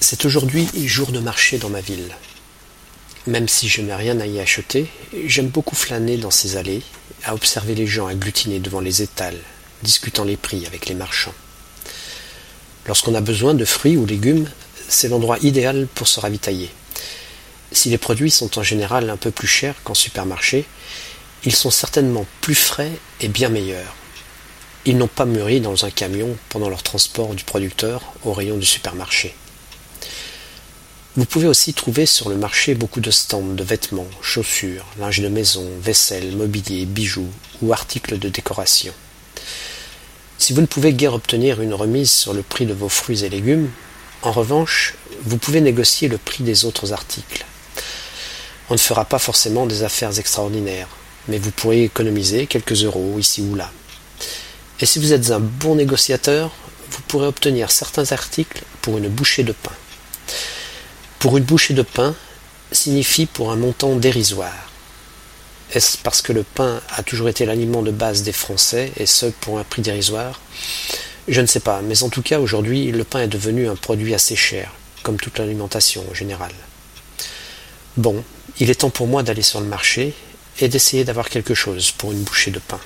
C'est aujourd'hui jour de marché dans ma ville. Même si je n'ai rien à y acheter, j'aime beaucoup flâner dans ces allées, à observer les gens agglutinés devant les étals, discutant les prix avec les marchands. Lorsqu'on a besoin de fruits ou légumes, c'est l'endroit idéal pour se ravitailler. Si les produits sont en général un peu plus chers qu'en supermarché, ils sont certainement plus frais et bien meilleurs. Ils n'ont pas mûri dans un camion pendant leur transport du producteur au rayon du supermarché. Vous pouvez aussi trouver sur le marché beaucoup de stands de vêtements, chaussures, linge de maison, vaisselle, mobilier, bijoux ou articles de décoration. Si vous ne pouvez guère obtenir une remise sur le prix de vos fruits et légumes, en revanche, vous pouvez négocier le prix des autres articles. On ne fera pas forcément des affaires extraordinaires, mais vous pourrez économiser quelques euros ici ou là. Et si vous êtes un bon négociateur, vous pourrez obtenir certains articles pour une bouchée de pain. Pour une bouchée de pain signifie pour un montant dérisoire. Est-ce parce que le pain a toujours été l'aliment de base des Français, et ce pour un prix dérisoire? Je ne sais pas, mais en tout cas aujourd'hui le pain est devenu un produit assez cher, comme toute l'alimentation en général. Bon, il est temps pour moi d'aller sur le marché et d'essayer d'avoir quelque chose pour une bouchée de pain.